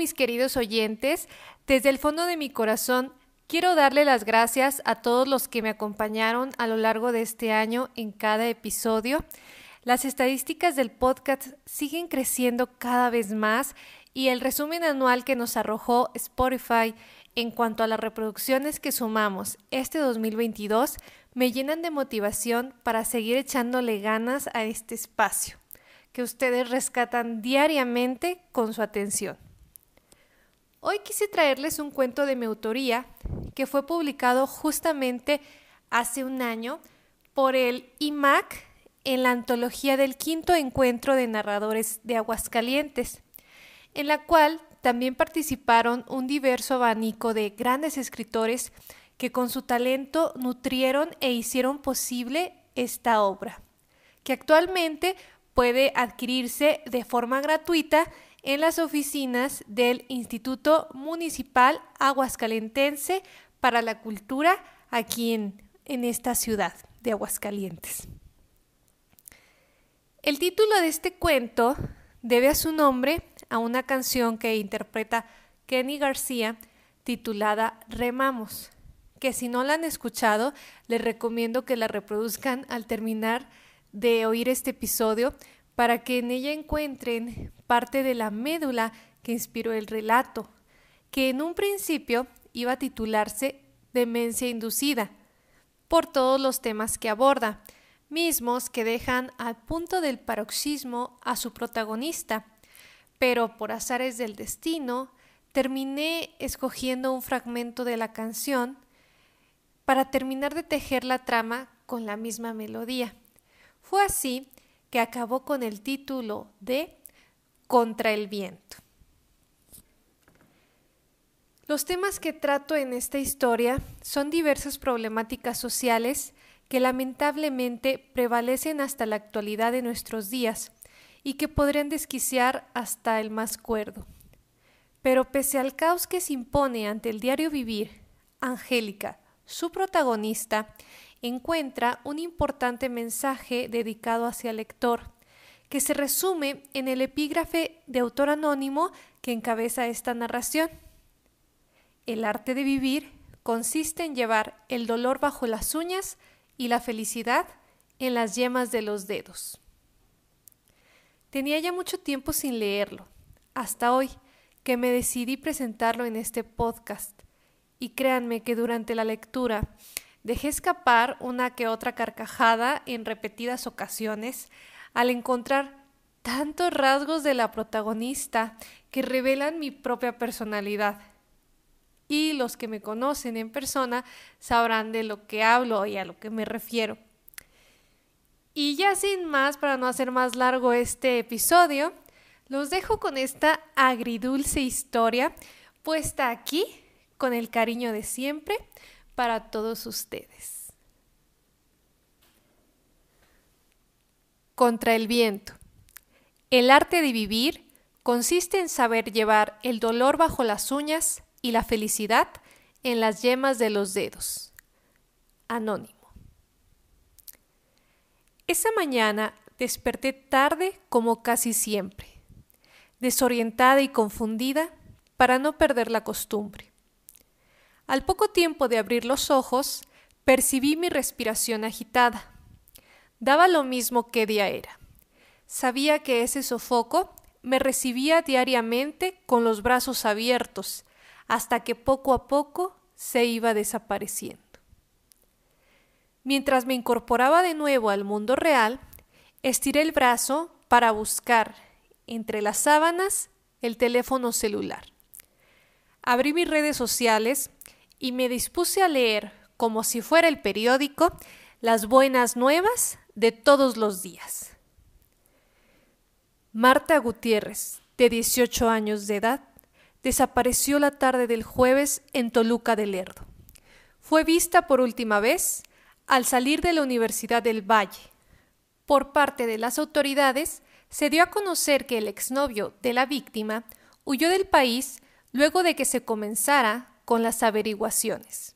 Mis queridos oyentes. Desde el fondo de mi corazón, quiero darle las gracias a todos los que me acompañaron a lo largo de este año en cada episodio. Las estadísticas del podcast siguen creciendo cada vez más y el resumen anual que nos arrojó Spotify en cuanto a las reproducciones que sumamos este 2022 me llenan de motivación para seguir echándole ganas a este espacio que ustedes rescatan diariamente con su atención. Hoy quise traerles un cuento de mi autoría que fue publicado justamente hace un año por el IMAC en la antología del quinto encuentro de narradores de Aguascalientes, en la cual también participaron un diverso abanico de grandes escritores que con su talento nutrieron e hicieron posible esta obra, que actualmente puede adquirirse de forma gratuita en las oficinas del Instituto Municipal Aguascalentense para la Cultura aquí en, en esta ciudad de Aguascalientes. El título de este cuento debe a su nombre a una canción que interpreta Kenny García titulada Remamos, que si no la han escuchado, les recomiendo que la reproduzcan al terminar de oír este episodio para que en ella encuentren parte de la médula que inspiró el relato, que en un principio iba a titularse Demencia inducida, por todos los temas que aborda, mismos que dejan al punto del paroxismo a su protagonista, pero por azares del destino terminé escogiendo un fragmento de la canción para terminar de tejer la trama con la misma melodía. Fue así que acabó con el título de Contra el viento. Los temas que trato en esta historia son diversas problemáticas sociales que lamentablemente prevalecen hasta la actualidad de nuestros días y que podrían desquiciar hasta el más cuerdo. Pero pese al caos que se impone ante el diario vivir, Angélica, su protagonista, encuentra un importante mensaje dedicado hacia el lector, que se resume en el epígrafe de autor anónimo que encabeza esta narración. El arte de vivir consiste en llevar el dolor bajo las uñas y la felicidad en las yemas de los dedos. Tenía ya mucho tiempo sin leerlo, hasta hoy que me decidí presentarlo en este podcast. Y créanme que durante la lectura Dejé escapar una que otra carcajada en repetidas ocasiones al encontrar tantos rasgos de la protagonista que revelan mi propia personalidad. Y los que me conocen en persona sabrán de lo que hablo y a lo que me refiero. Y ya sin más, para no hacer más largo este episodio, los dejo con esta agridulce historia puesta aquí con el cariño de siempre para todos ustedes. Contra el viento. El arte de vivir consiste en saber llevar el dolor bajo las uñas y la felicidad en las yemas de los dedos. Anónimo. Esa mañana desperté tarde como casi siempre, desorientada y confundida para no perder la costumbre. Al poco tiempo de abrir los ojos, percibí mi respiración agitada. Daba lo mismo qué día era. Sabía que ese sofoco me recibía diariamente con los brazos abiertos, hasta que poco a poco se iba desapareciendo. Mientras me incorporaba de nuevo al mundo real, estiré el brazo para buscar entre las sábanas el teléfono celular. Abrí mis redes sociales y me dispuse a leer, como si fuera el periódico, las buenas nuevas de todos los días. Marta Gutiérrez, de 18 años de edad, desapareció la tarde del jueves en Toluca del Lerdo. Fue vista por última vez al salir de la Universidad del Valle. Por parte de las autoridades, se dio a conocer que el exnovio de la víctima huyó del país luego de que se comenzara con las averiguaciones,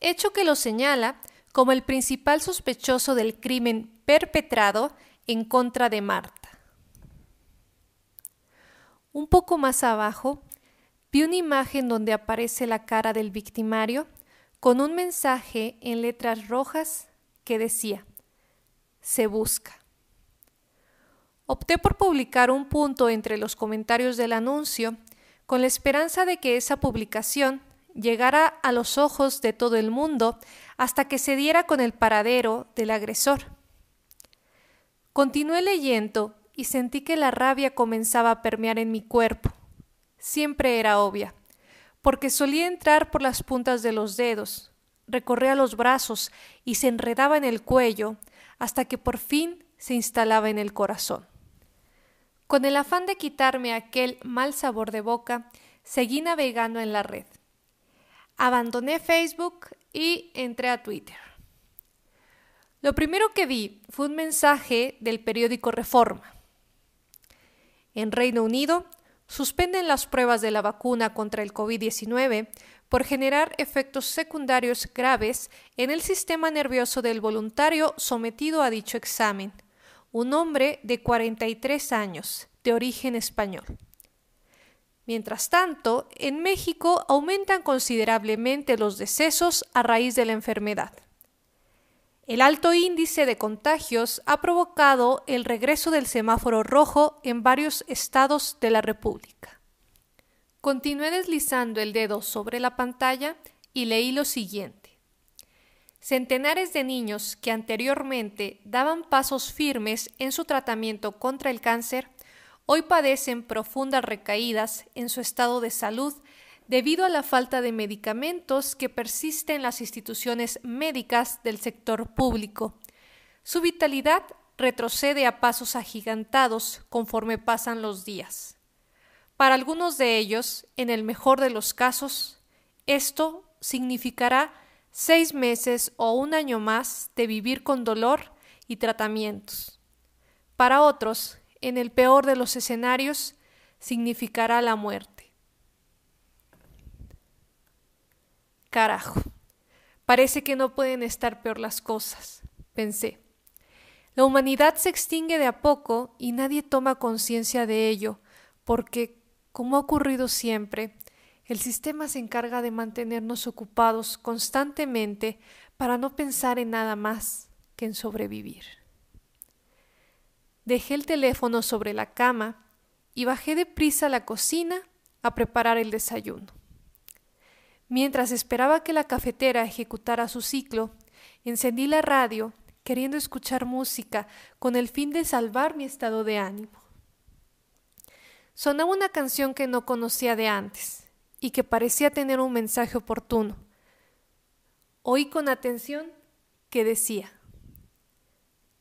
hecho que lo señala como el principal sospechoso del crimen perpetrado en contra de Marta. Un poco más abajo, vi una imagen donde aparece la cara del victimario con un mensaje en letras rojas que decía, se busca. Opté por publicar un punto entre los comentarios del anuncio con la esperanza de que esa publicación llegara a los ojos de todo el mundo hasta que se diera con el paradero del agresor. Continué leyendo y sentí que la rabia comenzaba a permear en mi cuerpo. Siempre era obvia, porque solía entrar por las puntas de los dedos, recorría los brazos y se enredaba en el cuello hasta que por fin se instalaba en el corazón. Con el afán de quitarme aquel mal sabor de boca, seguí navegando en la red. Abandoné Facebook y entré a Twitter. Lo primero que vi fue un mensaje del periódico Reforma. En Reino Unido, suspenden las pruebas de la vacuna contra el COVID-19 por generar efectos secundarios graves en el sistema nervioso del voluntario sometido a dicho examen, un hombre de 43 años, de origen español. Mientras tanto, en México aumentan considerablemente los decesos a raíz de la enfermedad. El alto índice de contagios ha provocado el regreso del semáforo rojo en varios estados de la República. Continué deslizando el dedo sobre la pantalla y leí lo siguiente. Centenares de niños que anteriormente daban pasos firmes en su tratamiento contra el cáncer hoy padecen profundas recaídas en su estado de salud debido a la falta de medicamentos que persiste en las instituciones médicas del sector público. Su vitalidad retrocede a pasos agigantados conforme pasan los días. Para algunos de ellos, en el mejor de los casos, esto significará seis meses o un año más de vivir con dolor y tratamientos. Para otros, en el peor de los escenarios, significará la muerte. Carajo, parece que no pueden estar peor las cosas, pensé. La humanidad se extingue de a poco y nadie toma conciencia de ello, porque, como ha ocurrido siempre, el sistema se encarga de mantenernos ocupados constantemente para no pensar en nada más que en sobrevivir. Dejé el teléfono sobre la cama y bajé deprisa a la cocina a preparar el desayuno. Mientras esperaba que la cafetera ejecutara su ciclo, encendí la radio queriendo escuchar música con el fin de salvar mi estado de ánimo. Sonaba una canción que no conocía de antes y que parecía tener un mensaje oportuno. Oí con atención que decía,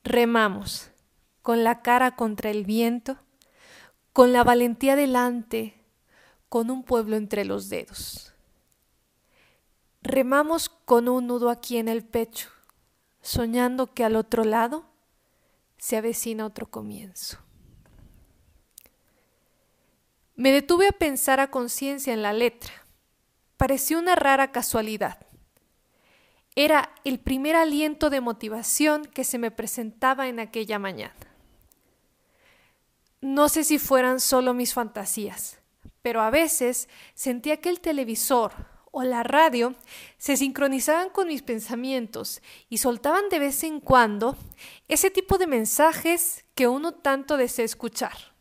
remamos con la cara contra el viento, con la valentía delante, con un pueblo entre los dedos. Remamos con un nudo aquí en el pecho, soñando que al otro lado se avecina otro comienzo. Me detuve a pensar a conciencia en la letra. Pareció una rara casualidad. Era el primer aliento de motivación que se me presentaba en aquella mañana. No sé si fueran solo mis fantasías, pero a veces sentía que el televisor o la radio se sincronizaban con mis pensamientos y soltaban de vez en cuando ese tipo de mensajes que uno tanto desea escuchar.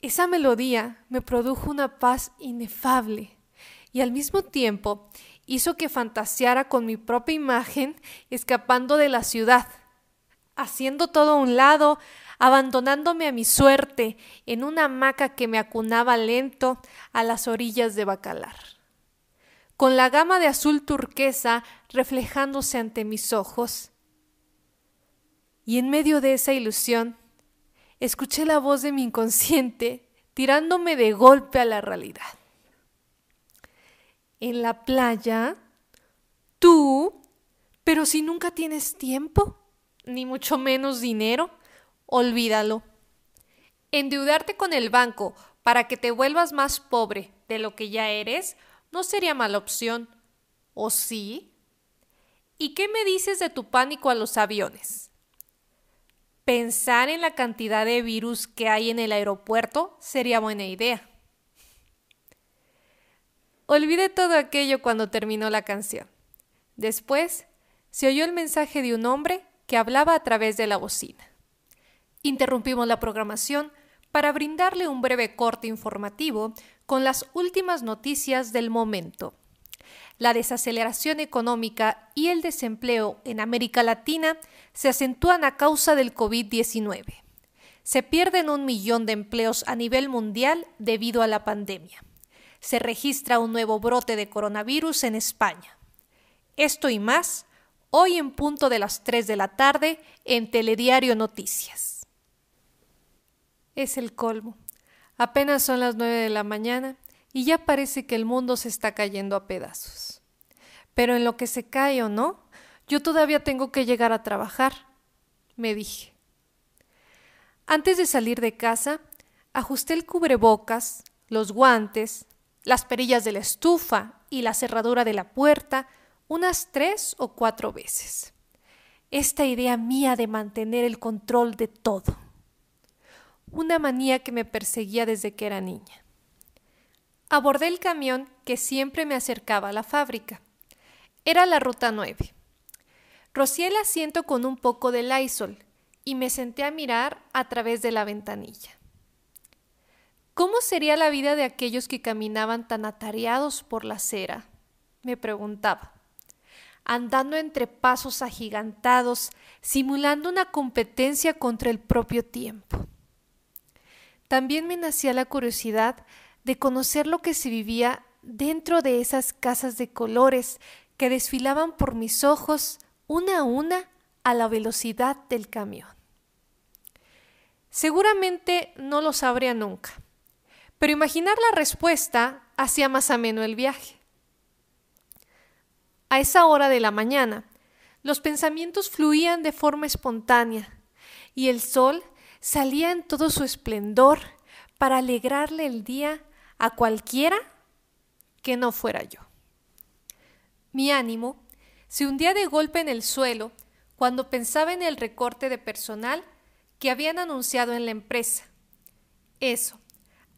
Esa melodía me produjo una paz inefable y al mismo tiempo hizo que fantaseara con mi propia imagen escapando de la ciudad, haciendo todo a un lado, abandonándome a mi suerte en una hamaca que me acunaba lento a las orillas de Bacalar, con la gama de azul turquesa reflejándose ante mis ojos. Y en medio de esa ilusión, escuché la voz de mi inconsciente tirándome de golpe a la realidad. En la playa, tú, pero si nunca tienes tiempo, ni mucho menos dinero, olvídalo. Endeudarte con el banco para que te vuelvas más pobre de lo que ya eres no sería mala opción. ¿O sí? ¿Y qué me dices de tu pánico a los aviones? pensar en la cantidad de virus que hay en el aeropuerto sería buena idea. Olvidé todo aquello cuando terminó la canción. Después se oyó el mensaje de un hombre que hablaba a través de la bocina. Interrumpimos la programación para brindarle un breve corte informativo con las últimas noticias del momento. La desaceleración económica y el desempleo en América Latina se acentúan a causa del COVID-19. Se pierden un millón de empleos a nivel mundial debido a la pandemia. Se registra un nuevo brote de coronavirus en España. Esto y más hoy en punto de las 3 de la tarde en Telediario Noticias. Es el colmo. Apenas son las 9 de la mañana y ya parece que el mundo se está cayendo a pedazos. Pero en lo que se cae o no, yo todavía tengo que llegar a trabajar, me dije. Antes de salir de casa, ajusté el cubrebocas, los guantes, las perillas de la estufa y la cerradura de la puerta unas tres o cuatro veces. Esta idea mía de mantener el control de todo. Una manía que me perseguía desde que era niña. Abordé el camión que siempre me acercaba a la fábrica. Era la ruta 9. Rocié el asiento con un poco de Lysol y me senté a mirar a través de la ventanilla. ¿Cómo sería la vida de aquellos que caminaban tan atareados por la acera? me preguntaba andando entre pasos agigantados, simulando una competencia contra el propio tiempo. También me nacía la curiosidad de conocer lo que se vivía dentro de esas casas de colores que desfilaban por mis ojos una a una a la velocidad del camión. Seguramente no lo sabría nunca, pero imaginar la respuesta hacía más ameno el viaje. A esa hora de la mañana, los pensamientos fluían de forma espontánea y el sol salía en todo su esplendor para alegrarle el día a cualquiera que no fuera yo. Mi ánimo se hundía de golpe en el suelo cuando pensaba en el recorte de personal que habían anunciado en la empresa. Eso,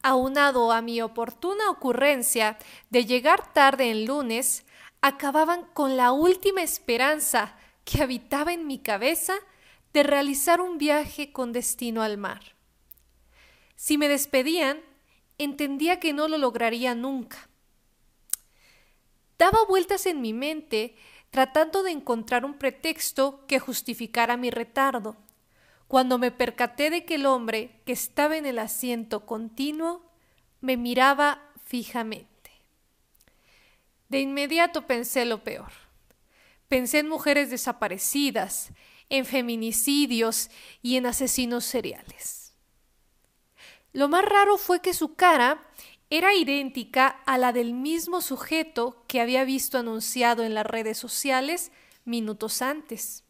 aunado a mi oportuna ocurrencia de llegar tarde en lunes, acababan con la última esperanza que habitaba en mi cabeza de realizar un viaje con destino al mar. Si me despedían, entendía que no lo lograría nunca. Daba vueltas en mi mente tratando de encontrar un pretexto que justificara mi retardo, cuando me percaté de que el hombre que estaba en el asiento continuo me miraba fijamente. De inmediato pensé lo peor. Pensé en mujeres desaparecidas, en feminicidios y en asesinos seriales. Lo más raro fue que su cara era idéntica a la del mismo sujeto que había visto anunciado en las redes sociales minutos antes.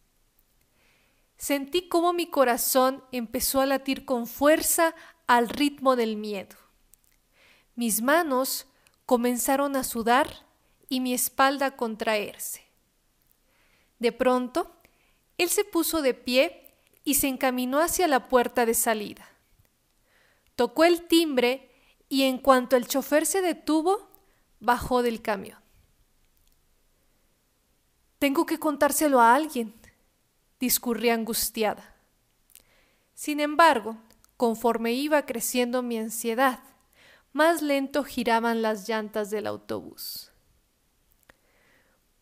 Sentí cómo mi corazón empezó a latir con fuerza al ritmo del miedo. Mis manos comenzaron a sudar y mi espalda a contraerse. De pronto, él se puso de pie y se encaminó hacia la puerta de salida. Tocó el timbre y en cuanto el chofer se detuvo, bajó del camión. Tengo que contárselo a alguien, discurría angustiada. Sin embargo, conforme iba creciendo mi ansiedad, más lento giraban las llantas del autobús.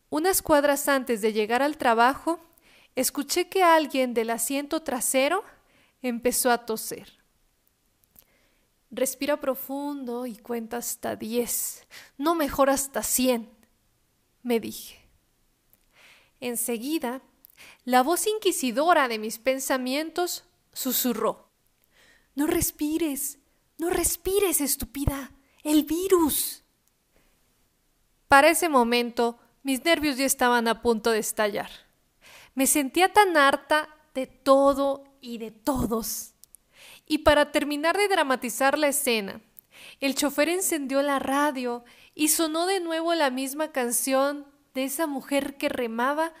Unas cuadras antes de llegar al trabajo, escuché que alguien del asiento trasero empezó a toser. Respira profundo y cuenta hasta diez, no mejor hasta cien, me dije. Enseguida, la voz inquisidora de mis pensamientos susurró. No respires, no respires, estúpida, el virus. Para ese momento mis nervios ya estaban a punto de estallar. Me sentía tan harta de todo y de todos. Y para terminar de dramatizar la escena, el chofer encendió la radio y sonó de nuevo la misma canción de esa mujer que remaba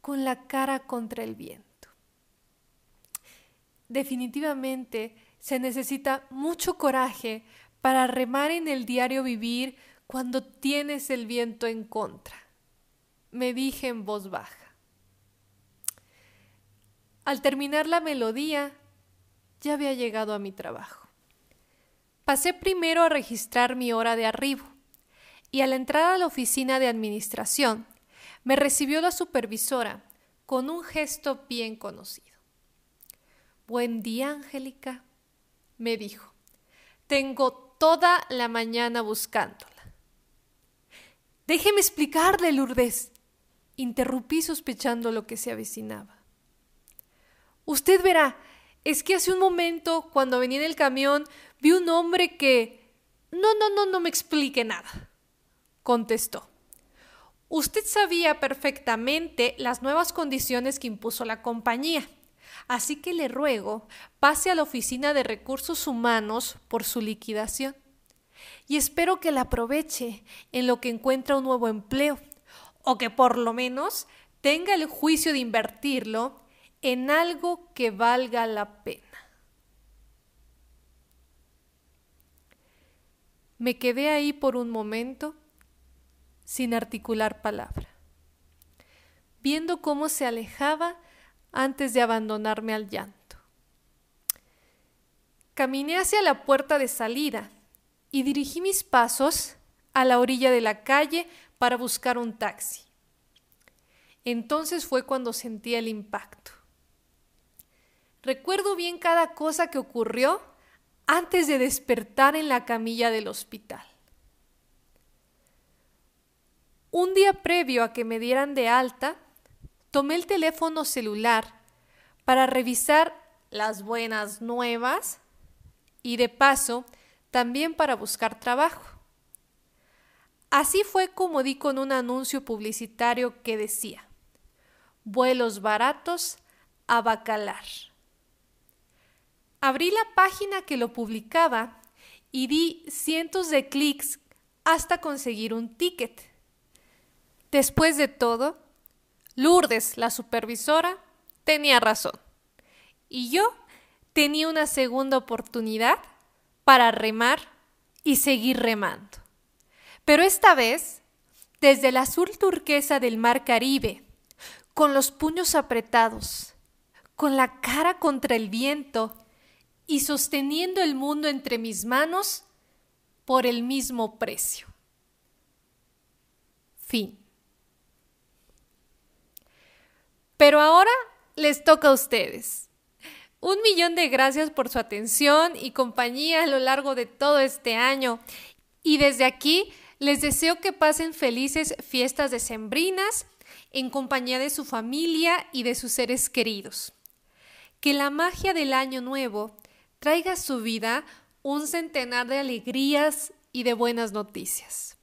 con la cara contra el viento. definitivamente se necesita mucho coraje para remar en el diario vivir cuando tienes el viento en contra. Me dije en voz baja. Al terminar la melodía, ya había llegado a mi trabajo. Pasé primero a registrar mi hora de arribo y al entrar a la oficina de administración me recibió la supervisora con un gesto bien conocido. Buen día, Angélica, me dijo. Tengo toda la mañana buscándola. Déjeme explicarle, Lourdes. Interrumpí sospechando lo que se avecinaba. Usted verá, es que hace un momento, cuando venía en el camión, vi un hombre que... No, no, no, no me explique nada, contestó. Usted sabía perfectamente las nuevas condiciones que impuso la compañía, así que le ruego pase a la Oficina de Recursos Humanos por su liquidación. Y espero que la aproveche en lo que encuentra un nuevo empleo, o que por lo menos tenga el juicio de invertirlo en algo que valga la pena. Me quedé ahí por un momento sin articular palabra, viendo cómo se alejaba antes de abandonarme al llanto. Caminé hacia la puerta de salida y dirigí mis pasos a la orilla de la calle para buscar un taxi. Entonces fue cuando sentí el impacto. Recuerdo bien cada cosa que ocurrió antes de despertar en la camilla del hospital. Un día previo a que me dieran de alta, tomé el teléfono celular para revisar las buenas nuevas y de paso también para buscar trabajo. Así fue como di con un anuncio publicitario que decía, vuelos baratos a Bacalar. Abrí la página que lo publicaba y di cientos de clics hasta conseguir un ticket. Después de todo, Lourdes, la supervisora, tenía razón. Y yo tenía una segunda oportunidad para remar y seguir remando. Pero esta vez, desde el azul turquesa del mar Caribe, con los puños apretados, con la cara contra el viento y sosteniendo el mundo entre mis manos por el mismo precio. Fin. Pero ahora les toca a ustedes. Un millón de gracias por su atención y compañía a lo largo de todo este año. Y desde aquí les deseo que pasen felices fiestas decembrinas en compañía de su familia y de sus seres queridos. Que la magia del año nuevo traiga a su vida un centenar de alegrías y de buenas noticias.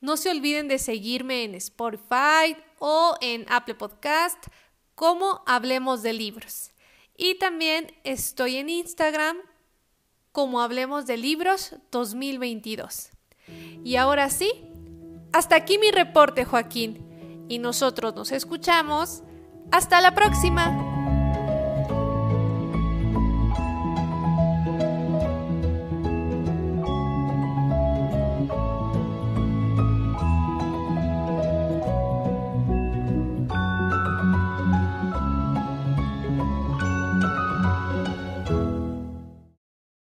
No se olviden de seguirme en Spotify o en Apple Podcast como Hablemos de Libros. Y también estoy en Instagram como Hablemos de Libros 2022. Y ahora sí, hasta aquí mi reporte, Joaquín. Y nosotros nos escuchamos. Hasta la próxima.